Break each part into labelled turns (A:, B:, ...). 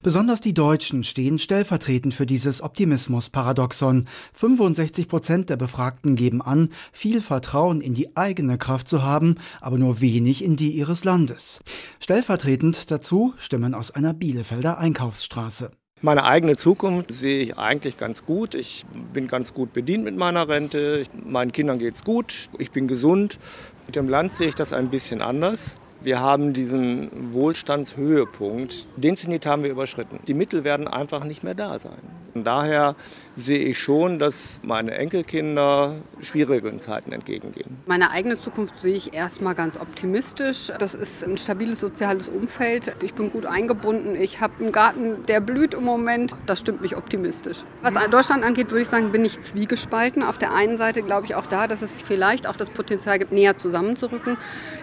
A: Besonders die Deutschen stehen stellvertretend für dieses Optimismus-Paradoxon. 65 Prozent der Befragten geben an, viel Vertrauen in die eigene Kraft zu haben, aber nur wenig in die ihres Landes. Stellvertretend dazu Stimmen aus einer Bielefelder Einkaufsstraße.
B: Meine eigene Zukunft sehe ich eigentlich ganz gut. Ich bin ganz gut bedient mit meiner Rente. Meinen Kindern geht es gut. Ich bin gesund. Mit dem Land sehe ich das ein bisschen anders. Wir haben diesen Wohlstandshöhepunkt, den Zenit haben wir überschritten. Die Mittel werden einfach nicht mehr da sein. Und daher sehe ich schon, dass meine Enkelkinder schwierigen Zeiten entgegengehen.
C: Meine eigene Zukunft sehe ich erstmal ganz optimistisch. Das ist ein stabiles soziales Umfeld. Ich bin gut eingebunden. Ich habe einen Garten, der blüht im Moment. Das stimmt mich optimistisch. Was Deutschland angeht, würde ich sagen, bin ich zwiegespalten. Auf der einen Seite glaube ich auch da, dass es vielleicht auch das Potenzial gibt, näher zusammenzurücken.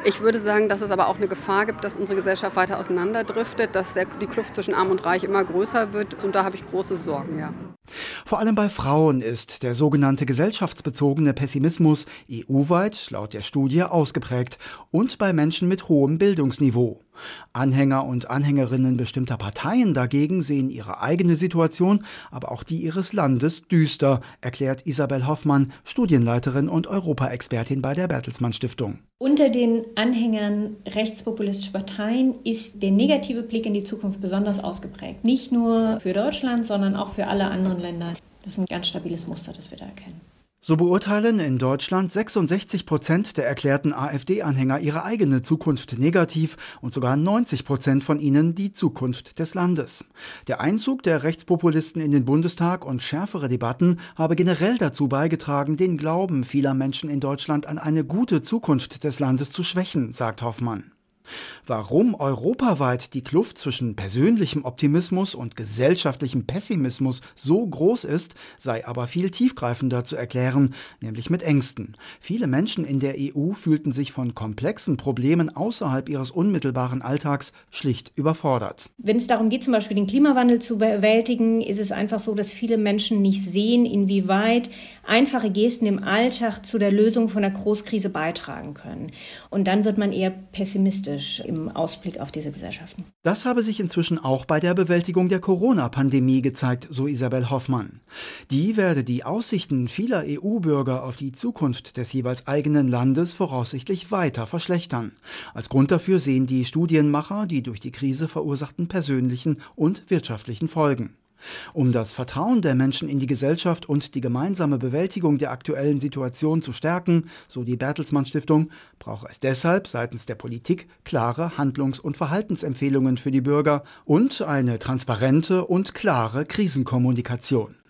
C: Ich würde sagen, dass es aber auch eine Gefahr gibt, dass unsere Gesellschaft weiter auseinanderdriftet, dass die Kluft zwischen Arm und Reich immer größer wird. Und da habe ich große Sorgen, ja.
A: Vor allem bei Frauen ist der sogenannte gesellschaftsbezogene Pessimismus EU-weit laut der Studie ausgeprägt und bei Menschen mit hohem Bildungsniveau. Anhänger und Anhängerinnen bestimmter Parteien dagegen sehen ihre eigene Situation, aber auch die ihres Landes düster, erklärt Isabel Hoffmann, Studienleiterin und Europaexpertin bei der Bertelsmann Stiftung.
D: Unter den Anhängern rechtspopulistischer Parteien ist der negative Blick in die Zukunft besonders ausgeprägt. Nicht nur für Deutschland, sondern auch für alle anderen Länder. Das ist ein ganz stabiles Muster, das wir da erkennen.
A: So beurteilen in Deutschland 66 Prozent der erklärten AfD-Anhänger ihre eigene Zukunft negativ und sogar 90 Prozent von ihnen die Zukunft des Landes. Der Einzug der Rechtspopulisten in den Bundestag und schärfere Debatten habe generell dazu beigetragen, den Glauben vieler Menschen in Deutschland an eine gute Zukunft des Landes zu schwächen, sagt Hoffmann. Warum europaweit die Kluft zwischen persönlichem Optimismus und gesellschaftlichem Pessimismus so groß ist, sei aber viel tiefgreifender zu erklären, nämlich mit Ängsten. Viele Menschen in der EU fühlten sich von komplexen Problemen außerhalb ihres unmittelbaren Alltags schlicht überfordert.
D: Wenn es darum geht, zum Beispiel den Klimawandel zu bewältigen, ist es einfach so, dass viele Menschen nicht sehen, inwieweit einfache Gesten im Alltag zu der Lösung von der Großkrise beitragen können. Und dann wird man eher pessimistisch im Ausblick auf diese Gesellschaften.
A: Das habe sich inzwischen auch bei der Bewältigung der Corona-Pandemie gezeigt, so Isabel Hoffmann. Die werde die Aussichten vieler EU-Bürger auf die Zukunft des jeweils eigenen Landes voraussichtlich weiter verschlechtern. Als Grund dafür sehen die Studienmacher die durch die Krise verursachten persönlichen und wirtschaftlichen Folgen. Um das Vertrauen der Menschen in die Gesellschaft und die gemeinsame Bewältigung der aktuellen Situation zu stärken, so die Bertelsmann Stiftung, braucht es deshalb seitens der Politik klare Handlungs- und Verhaltensempfehlungen für die Bürger und eine transparente und klare Krisenkommunikation.